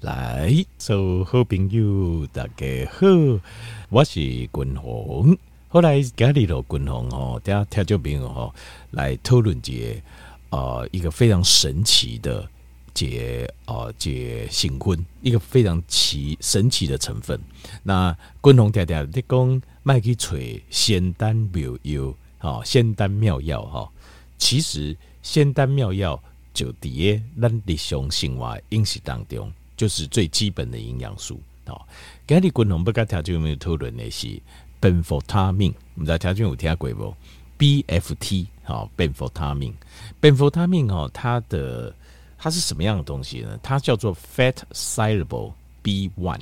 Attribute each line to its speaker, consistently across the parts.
Speaker 1: 来，所有好朋友大家好，我是君鸿。后来家里头君鸿哦，大家听众朋友哈，来讨论节呃一个非常神奇的节呃节新婚，一个非常奇神奇的成分。那军鸿爹爹你讲卖去找仙丹妙药，哈，仙丹妙药哈，其实仙丹妙药就伫个咱日常生活饮食当中。就是最基本的营养素好。今日共同不跟条件有没有讨论的是苯福他命？我们在条件有听过不？BFT 好，苯福他命，苯福他命哦，它的它是什么样的东西呢？它叫做 Fat Soluble B One。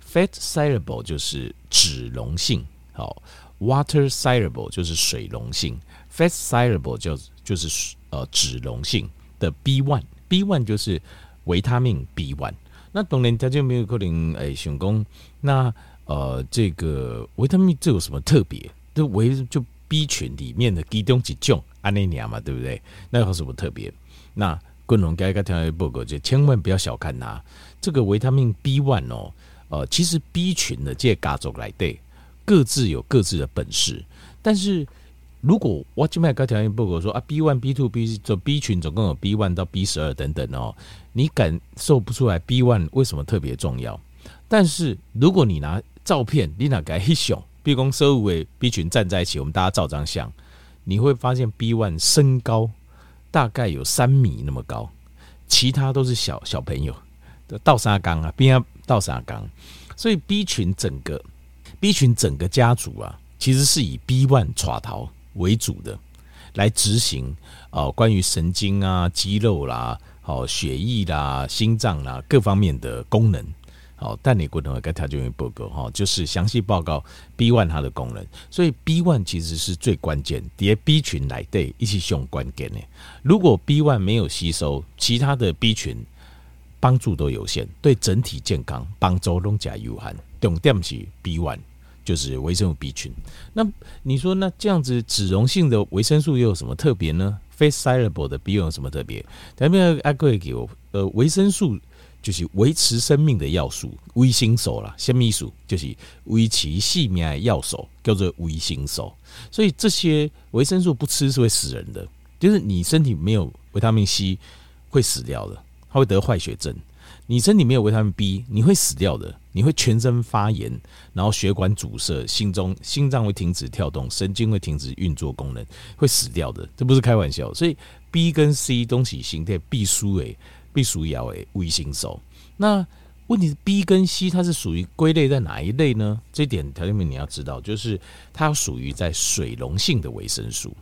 Speaker 1: Fat Soluble 就是脂溶性，好，Water Soluble 就是水溶性，Fat Soluble 就就是呃脂溶性的 B One。B One 就是。维他命 B one，那当然他就没有可能诶，想讲那呃，这个维他命这有什么特别？就维就 B 群里面的其中几种安尼亚嘛，对不对？那有什么特别？那共同该该听报告就千万不要小看它。这个维他命 B one 哦，呃，其实 B 群的这家族来对，各自有各自的本事，但是。如果我今麦个条件报告说啊，B one、B two、B 这 B 群总共有 B one 到 B 十二等等哦，你感受不出来 B one 为什么特别重要？但是如果你拿照片，你拿个一熊，B 公十五位 B 群站在一起，我们大家照张相，你会发现 B one 身高大概有三米那么高，其他都是小小朋友的倒沙缸啊，边啊倒沙缸，所以 B 群整个 B 群整个家族啊，其实是以 B one 耍头。为主的来执行哦，关于神经啊、肌肉啦、好血液啦、心脏啦各方面的功能，好，但你不能跟他就用报告哈，就是详细报告 B one 它的功能。所以 B one 其实是最关键，叠 B 群来对一起用关键的。如果 B one 没有吸收，其他的 B 群帮助都有限，对整体健康帮助拢加有限。重点是 B one。就是维生素 B 群，那你说那这样子脂溶性的维生素又有什么特别呢？Fat soluble 的 B 有什么特别？咱们阿贵给我呃维生素就是维持生命的要素，维生素啦，什么意思？就是维持性命的要素叫做维生素。所以这些维生素不吃是会死人的，就是你身体没有维他命 C 会死掉的，它会得坏血症。你身体没有维他命 B，你会死掉的。你会全身发炎，然后血管阻塞，心中心脏会停止跳动，神经会停止运作功能，会死掉的。这不是开玩笑。所以 B 跟 C 东西形态必须诶，必须要诶维生素。那问题是 B 跟 C 它是属于归类在哪一类呢？这点条件面你要知道，就是它属于在水溶性的维生素。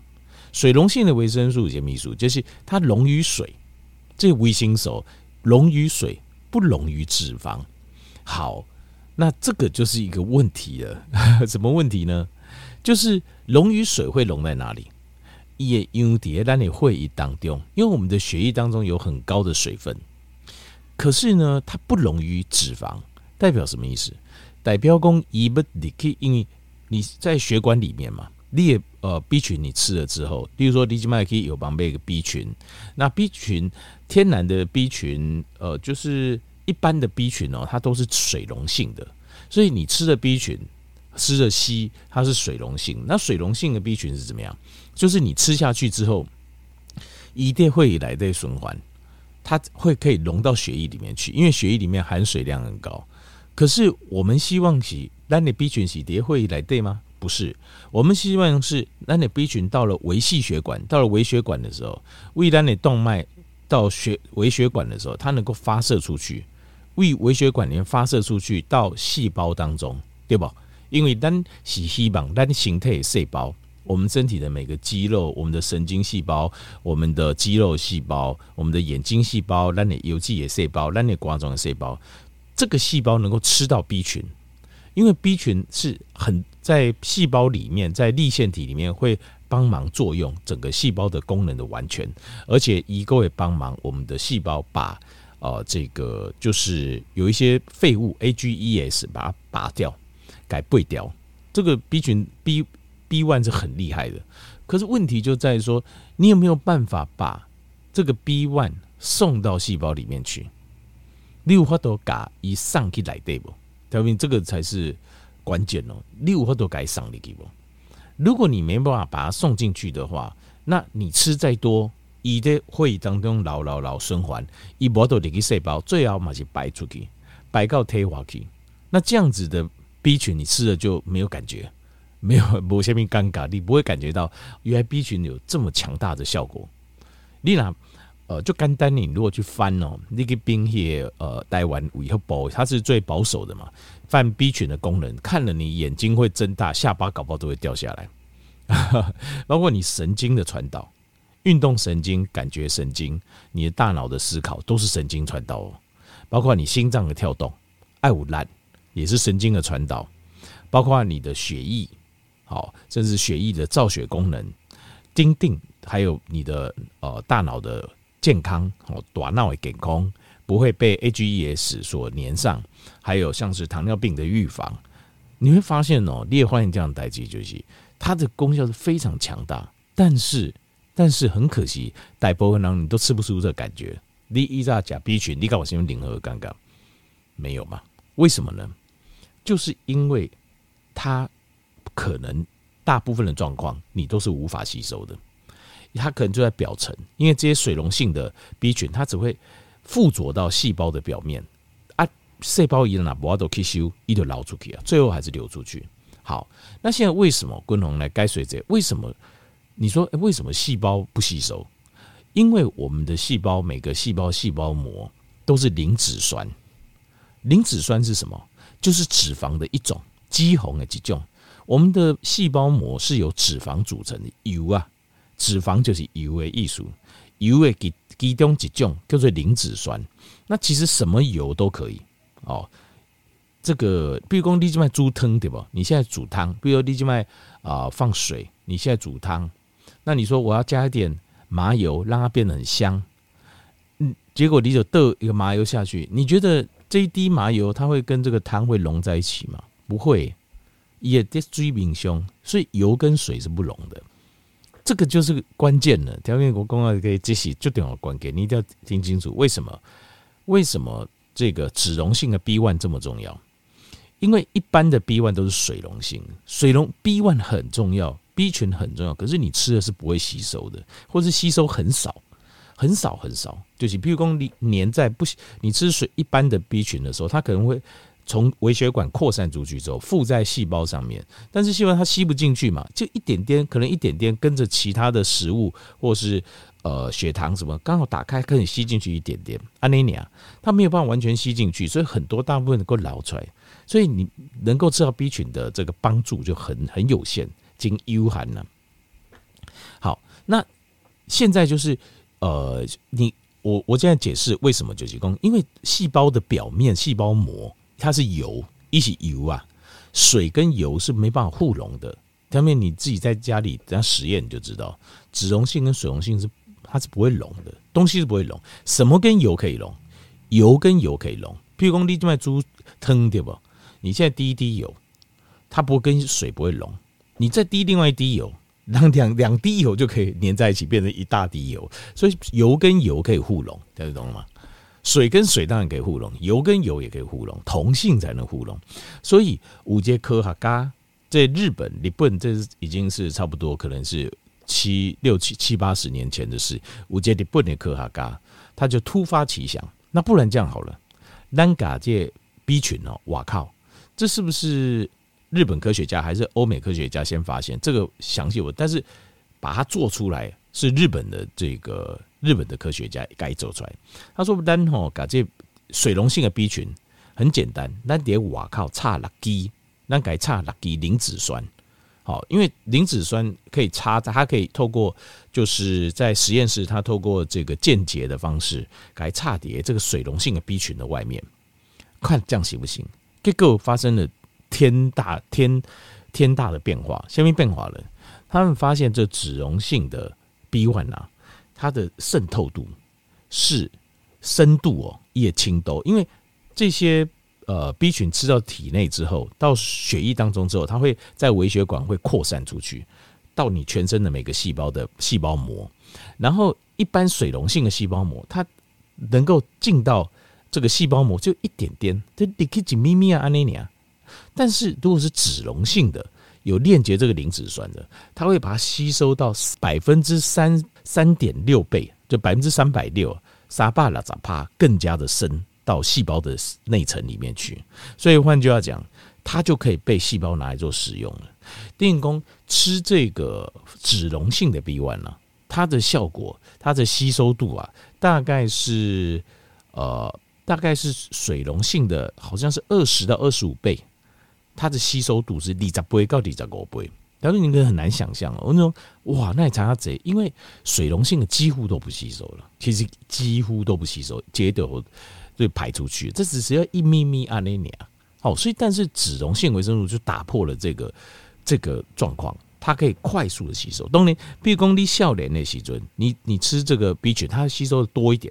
Speaker 1: 水溶性的维生素有些密素就是它溶于水，这维生素溶于水。不溶于脂肪，好，那这个就是一个问题了。什么问题呢？就是溶于水会溶在哪里？也因为在你会议当中，因为我们的血液当中有很高的水分，可是呢，它不溶于脂肪，代表什么意思？代表讲，伊不你可以，因为你在血管里面嘛，你也呃 B 群你吃了之后，例如说你静脉可以有旁边一个 B 群，那 B 群。天然的 B 群，呃，就是一般的 B 群哦，它都是水溶性的，所以你吃的 B 群，吃的 C，它是水溶性。那水溶性的 B 群是怎么样？就是你吃下去之后，一定会来的循环，它会可以溶到血液里面去，因为血液里面含水量很高。可是我们希望是，那你 B 群是叠会来对吗？不是，我们希望是，那你 B 群到了微细血管，到了微血管的时候，为了你动脉。到血微血管的时候，它能够发射出去，为微血管里面发射出去到细胞当中，对吧？因为单是希望单形态细胞，我们身体的每个肌肉、我们的神经细胞、我们的肌肉细胞、我们的眼睛细胞、那你有机也细胞、那你冠状的细胞，这个细胞能够吃到 B 群，因为 B 群是很在细胞里面，在粒线体里面会。帮忙作用整个细胞的功能的完全，而且一个会帮忙我们的细胞把呃这个就是有一些废物 AGEs 把它拔掉、改背掉。这个 B 群 B B one 是很厉害的，可是问题就在于说，你有没有办法把这个 B one 送到细胞里面去？你有法度把一上去来对不？条明这个才是关键哦。你有法度给上去不？如果你没办法把它送进去的话，那你吃再多，伊在会议当中老老老循环，伊无到入去细胞，最后嘛是排出去，排到体外去。那这样子的 B 群，你吃了就没有感觉，没有无虾米尴尬，你不会感觉到原来 B 群有这么强大的效果。你那呃，就简单你如果去翻哦，那个冰叶呃，台湾以后保它是最保守的嘛，泛 B 群的功能，看了你眼睛会睁大，下巴搞不好都会掉下来。包括你神经的传导，运动神经、感觉神经，你的大脑的思考都是神经传导哦。包括你心脏的跳动，爱无烂也是神经的传导。包括你的血液，好，甚至血液的造血功能，丁定，还有你的呃大脑的健康哦，大脑的健康不会被 AGEs 所粘上，还有像是糖尿病的预防，你会发现哦，列换这样代际就是。它的功效是非常强大，但是但是很可惜，大部分人你都吃不出这个感觉。你一扎甲 B 群，你搞我先用零和尴尬，没有吗？为什么呢？就是因为它可能大部分的状况你都是无法吸收的，它可能就在表层，因为这些水溶性的 B 群，它只会附着到细胞的表面啊，细胞一拿不要都吸收，一就流出去啊，最后还是流出去。好，那现在为什么昆红来该水者？为什么你说为什么细胞不吸收？因为我们的细胞每个细胞细胞膜都是磷脂酸，磷脂酸是什么？就是脂肪的一种，肌红的几种。我们的细胞膜是由脂肪组成的，油啊，脂肪就是油的艺术，油的其其中几种叫做磷脂酸。那其实什么油都可以哦。这个，比如说你这边煮汤对不？你现在煮汤，比如你这边啊放水，你现在煮汤，那你说我要加一点麻油，让它变得很香，嗯，结果你就倒一个麻油下去，你觉得这一滴麻油它会跟这个汤会融在一起吗？不会，也得追冰凶，所以油跟水是不融的，这个就是关键了。条件我公告可以这些就等我关给你一定要听清楚，为什么？为什么这个脂溶性的 B one 这么重要？因为一般的 B one 都是水溶性，水溶 B one 很重要，B 群很重要，可是你吃的是不会吸收的，或是吸收很少，很少很少。就是譬如说你黏在不，你吃水一般的 B 群的时候，它可能会从微血管扩散出去之后附在细胞上面，但是细胞它吸不进去嘛，就一点点，可能一点点跟着其他的食物或是呃血糖什么刚好打开可以吸进去一点点，阿尼尼啊它没有办法完全吸进去，所以很多大部分能够捞出来。所以你能够吃到 B 群的这个帮助就很很有限，经 U 含呢。好，那现在就是呃，你我我现在解释为什么九七公，因为细胞的表面细胞膜它是油，一起油啊，水跟油是没办法互溶的。下面你自己在家里等下实验你就知道，脂溶性跟水溶性是它是不会溶的，东西是不会溶。什么跟油可以溶？油跟油可以溶，譬如说你这卖猪汤对不？你现在滴一滴油，它不会跟水不会溶。你再滴另外一滴油，两两两滴油就可以粘在一起，变成一大滴油。所以油跟油可以互溶，大家懂了吗？水跟水当然可以互溶，油跟油也可以互溶，同性才能互溶。所以五节科学家在日本，日本这已经是差不多可能是七六七七八十年前的事。五节日本的科学家他就突发奇想，那不然这样好了，咱家这 B 群哦，哇靠！这是不是日本科学家还是欧美科学家先发现这个详细？我但是把它做出来是日本的这个日本的科学家该做出来。他说：“单吼搞这水溶性的 B 群很简单，那得瓦靠差六 G，那改差六 G 磷脂酸。好，因为磷脂酸可以插，它可以透过就是在实验室，它透过这个间接的方式改差叠这个水溶性的 B 群的外面，看这样行不行？”结果发生了天大天天大的变化，下面变化了？他们发现这脂溶性的 B one 啊，它的渗透度是深度哦，叶青都，因为这些呃 B 群吃到体内之后，到血液当中之后，它会在微血管会扩散出去，到你全身的每个细胞的细胞膜，然后一般水溶性的细胞膜，它能够进到这个细胞膜就一点点，就你可以紧咪咪啊，安妮尼啊。但是如果是脂溶性的，有链接这个磷脂酸的，它会把它吸收到百分之三三点六倍，就百分之三百六，沙巴拉扎帕更加的深到细胞的内层里面去。所以换句话讲，它就可以被细胞拿来做使用了。电工吃这个脂溶性的 B one 呢，它的效果，它的吸收度啊，大概是呃，大概是水溶性的，好像是二十到二十五倍。它的吸收度是二十倍到二十五倍，但是你可能很难想象哦。我说哇，那你查下贼，因为水溶性的几乎都不吸收了，其实几乎都不吸收，接着就排出去，这只是要一咪咪阿内尼啊。好，所以但是脂溶性维生素就打破了这个这个状况，它可以快速的吸收。当然，比如说你少年的时候，你你吃这个 B 群，它吸收的多一点，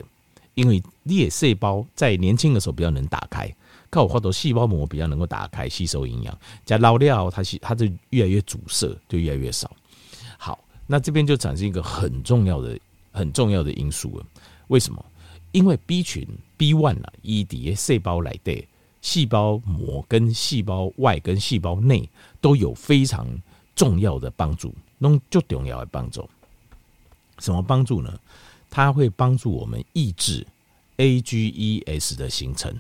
Speaker 1: 因为裂细胞在年轻的时候比较能打开。靠我画的细胞膜比较能够打开吸收营养，加老料它它就越来越阻塞，就越来越少。好，那这边就产生一个很重要的、很重要的因素了。为什么？因为 B 群 B one 啊，E D 细胞来的细胞膜跟细胞外跟细胞内都有非常重要的帮助，弄就重要的帮助。什么帮助呢？它会帮助我们抑制 AGEs 的形成。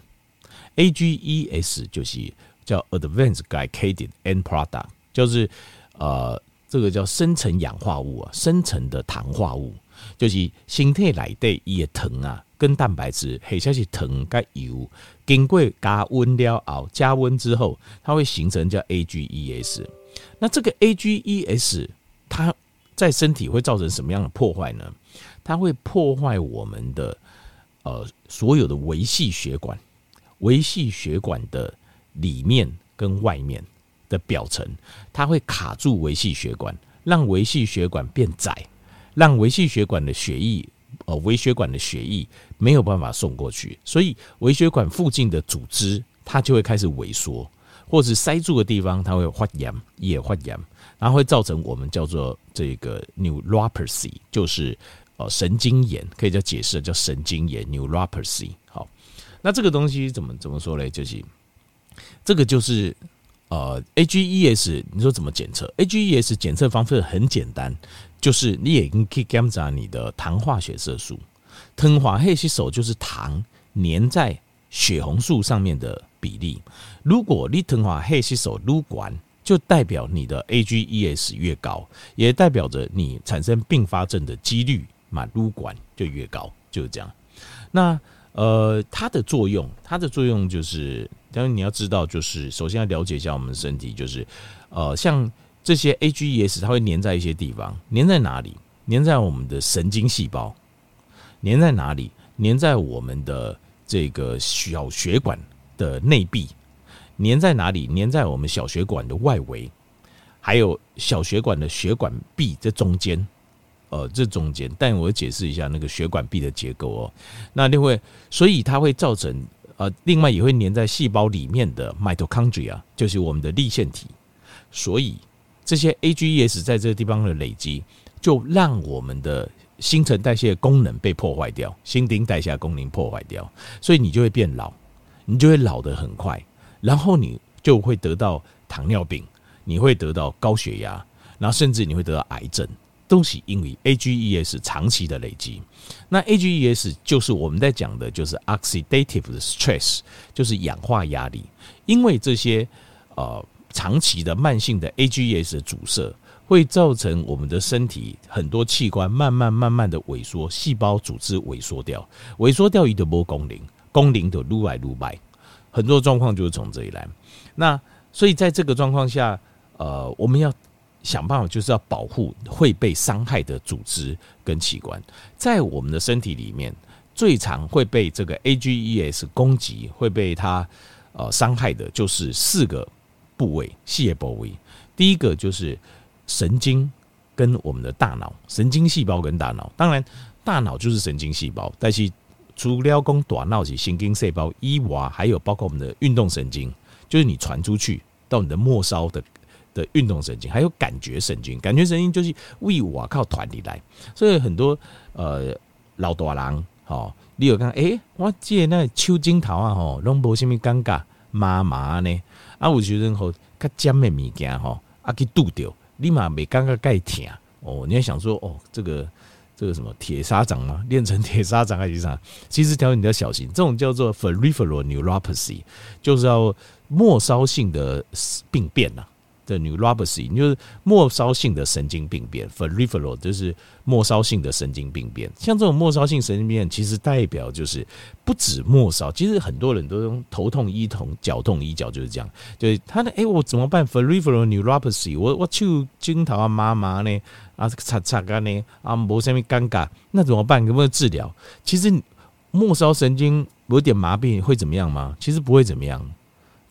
Speaker 1: AGEs 就是叫 Advanced Glycated End Product，就是呃，这个叫生成氧化物啊，生成的糖化物，就是身体内的伊个糖啊，跟蛋白质，或者是糖跟油，经过加温了后，加温之后，它会形成叫 AGEs。那这个 AGEs 它在身体会造成什么样的破坏呢？它会破坏我们的呃所有的维系血管。维系血管的里面跟外面的表层，它会卡住维系血管，让维系血管变窄，让维系血管的血液，呃，微血管的血液没有办法送过去，所以微血管附近的组织它就会开始萎缩，或是塞住的地方它会发炎，也发炎，然后会造成我们叫做这个 neuropathy，就是呃神经炎，可以叫解释叫神经炎 neuropathy。那这个东西怎么怎么说嘞？就是这个就是呃，AGEs，你说怎么检测？AGEs 检测方式很简单，就是你也可以检查你的糖化血色素，糖化黑色素就是糖粘在血红素上面的比例。如果你糖化黑色素撸管，就代表你的 AGEs 越高，也代表着你产生并发症的几率嘛，撸管就越高，就是这样。那呃，它的作用，它的作用就是，当然你要知道，就是首先要了解一下我们身体，就是，呃，像这些 AGEs，它会粘在一些地方，粘在哪里？粘在我们的神经细胞，粘在哪里？粘在我们的这个小血管的内壁，粘在哪里？粘在我们小血管的外围，还有小血管的血管壁这中间。呃，这中间，但我解释一下那个血管壁的结构哦。那另外，所以它会造成呃，另外也会粘在细胞里面的 mitochondria，就是我们的粒线体。所以这些 AGEs 在这个地方的累积，就让我们的新陈代谢功能被破坏掉，新陈代谢功能破坏掉，所以你就会变老，你就会老得很快，然后你就会得到糖尿病，你会得到高血压，然后甚至你会得到癌症。都是因为 AGEs 长期的累积，那 AGEs 就是我们在讲的，就是 oxidative stress，就是氧化压力。因为这些呃长期的慢性的 AGEs 的阻塞，会造成我们的身体很多器官慢慢慢慢的萎缩，细胞组织萎缩掉，萎缩掉一的波功能，功能的撸来撸去，很多状况就是从这里来。那所以在这个状况下，呃，我们要。想办法就是要保护会被伤害的组织跟器官，在我们的身体里面，最常会被这个 AGEs 攻击，会被它呃伤害的，就是四个部位，细胞部位。第一个就是神经跟我们的大脑，神经细胞跟大脑。当然，大脑就是神经细胞，但是除了讲短脑及神经细胞以外，还有包括我们的运动神经，就是你传出去到你的末梢的。的运动神经还有感觉神经，感觉神经就是为我靠团体来，所以很多呃老大人好，你有看？诶、欸，我借那手指头啊，吼，拢无虾米尴尬麻麻呢。啊，有时阵吼，较尖的物件吼，啊去拄着，你嘛袂感觉介疼哦。你要想说，哦，这个这个什么铁砂掌吗？练成铁砂掌还是啥？其实条你要小心，这种叫做 peripheral neuropathy，就是要末梢性的病变呐。的 neuropathy 就是末梢性的神经病变，peripheral 就是末梢性的神经病变。像这种末梢性神经病变，其实代表就是不止末梢，其实很多人都用头痛医头，脚痛医脚，就是这样。就是他的哎，我怎么办？peripheral neuropathy，我我手指头啊麻麻呢，啊擦擦干呢，啊没什么尴尬，那怎么办？有没有治疗？其实末梢神经有点麻痹会怎么样吗？其实不会怎么样，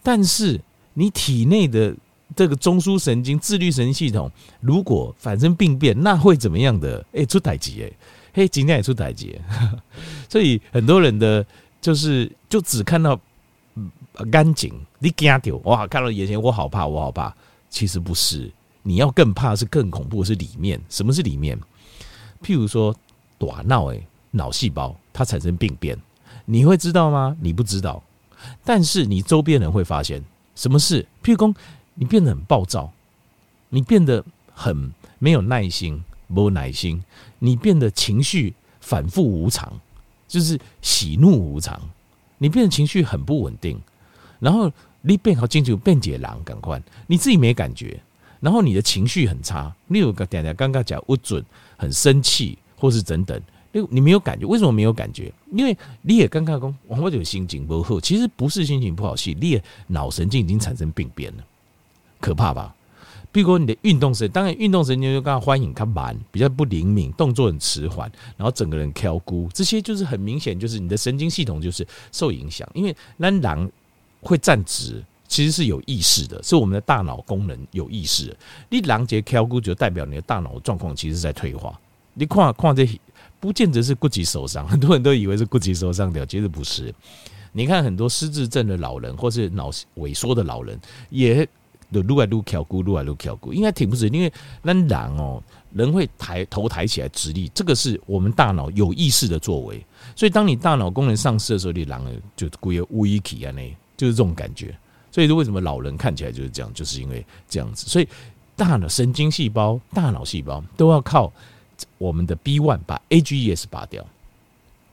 Speaker 1: 但是你体内的。这个中枢神经、自律神经系统，如果产生病变，那会怎么样的？哎，出代志哎，嘿，今天也出代志。所以很多人的就是就只看到干净，你惊掉哇，看到眼前我好怕，我好怕。其实不是，你要更怕是更恐怖是里面。什么是里面？譬如说，大脑哎，脑细胞它产生病变，你会知道吗？你不知道，但是你周边人会发现什么事？譬如说。你变得很暴躁，你变得很没有耐心，没有耐心。你变得情绪反复无常，就是喜怒无常。你变得情绪很不稳定，然后你变好进去变解狼赶快，你自己没感觉，然后你的情绪很差。你有个点点刚刚讲不准，很生气，或是等等，你没有感觉，为什么没有感觉？因为你也刚刚讲，我有心情不好，其实不是心情不好，是你的脑神经已经产生病变了。可怕吧？比如说你的运动神，当然运动神经就刚刚欢迎它慢，比较不灵敏，动作很迟缓，然后整个人飘忽，这些就是很明显，就是你的神经系统就是受影响。因为那狼会站直，其实是有意识的，是我们的大脑功能有意识的。你狼节飘忽，就代表你的大脑状况其实在退化。你看看这，不见得是骨质受伤，很多人都以为是骨质受伤的，其实不是。你看很多失智症的老人，或是脑萎缩的老人，也。就撸来撸翘骨，撸来撸翘骨，应该挺不直，因为那人哦，人会抬头抬起来直立，这个是我们大脑有意识的作为。所以当你大脑功能丧失的时候，你人就归有危机啊，那就是这种感觉。所以为什么老人看起来就是这样，就是因为这样子。所以大脑神经细胞、大脑细胞都要靠我们的 B one 把 AGEs 拔掉。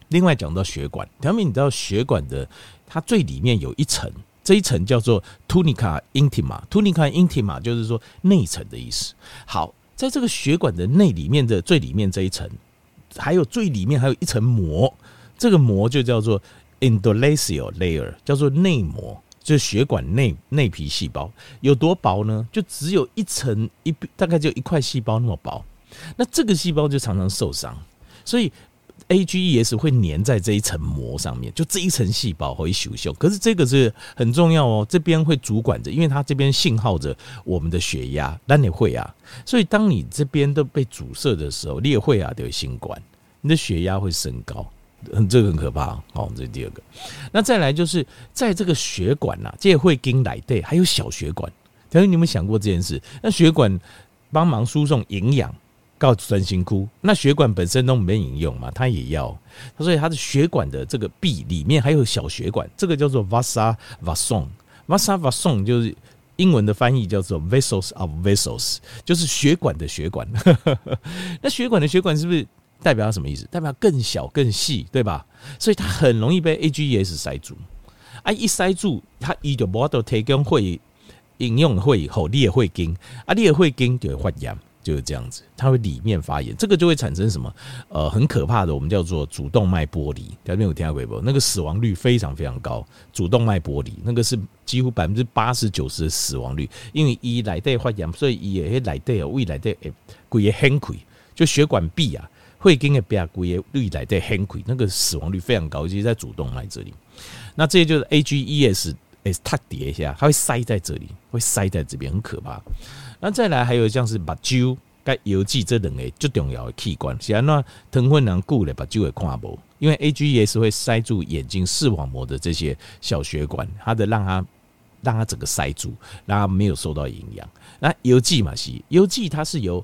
Speaker 1: 另外讲到血管，条明你知道血管的它最里面有一层。这一层叫做 tunica intima，tunica intima 就是说内层的意思。好，在这个血管的内里面的最里面这一层，还有最里面还有一层膜，这个膜就叫做 endothelial layer，叫做内膜，就是血管内内皮细胞有多薄呢？就只有一层一，大概就一块细胞那么薄。那这个细胞就常常受伤，所以。AGEs 会粘在这一层膜上面，就这一层细胞会修修。可是这个是很重要哦，这边会主管着，因为它这边信号着我们的血压，那你会啊。所以当你这边都被阻塞的时候，你也会啊，得心管，你的血压会升高，这个很可怕。好，这是第二个。那再来就是在这个血管呐，这也会跟来对，还有小血管。等于你们想过这件事？那血管帮忙输送营养。要专心哭，那血管本身都没引用嘛，它也要，所以它的血管的这个壁里面还有小血管，这个叫做 vasa vason，vasa vason 就是英文的翻译叫做 vessels of vessels，就是血管的血管。那血管的血管是不是代表什么意思？代表更小更细，对吧？所以它很容易被 AGEs 塞住，啊，一塞住，它一就无法提供会引用会以后，你也会惊，啊，你也会惊就会发炎。就是这样子，它会里面发炎，这个就会产生什么？呃，很可怕的，我们叫做主动脉剥离。大家没有听过没？那个死亡率非常非常高，主动脉剥离那个是几乎百分之八十九十的死亡率，因为一来带发炎，所以一也来带哦，胃来带诶，骨也很亏，就血管壁啊，会跟个边骨也胃来带很亏，那个死亡率非常高，尤其在主动脉这里。那这些就是 AGEs，诶，它叠一下，它会塞在这里，会塞在这边，很可怕。那再来还有像是目睭、跟邮寄这两个最重要的器官，是安那疼昏难顾的目睭会看不，因为 AGEs 会塞住眼睛视网膜的这些小血管，它的让它让它整个塞住，让它没有受到营养。那邮寄嘛是邮寄，它是由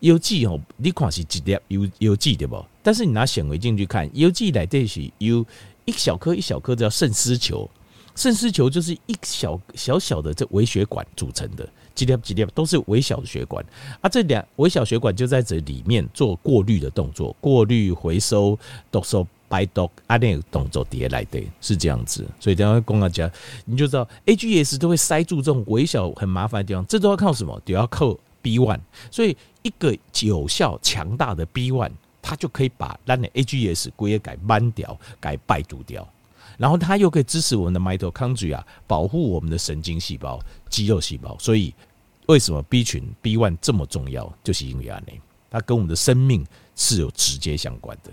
Speaker 1: 药剂哦，你看是一粒药药剂对不？但是你拿显微镜去看，药剂来这是有一小颗一小颗叫肾丝球，肾丝球就是一小小小的这微血管组成的，几粒几粒都是微小的血管啊，这两微小血管就在这里面做过滤的动作，过滤回收毒素排毒啊，那个动作叠来的，是这样子。所以等下公讲，你就知道 AGS 都会塞住这种微小很麻烦的地方，这都要靠什么？都要靠 B one，所以。一个有效强大的 B one，它就可以把咱的 AGS 归也改慢掉，改败毒掉，然后它又可以支持我们的 mitochondria，保护我们的神经细胞、肌肉细胞。所以为什么 B 群 B one 这么重要？就是因为啊，它跟我们的生命是有直接相关的。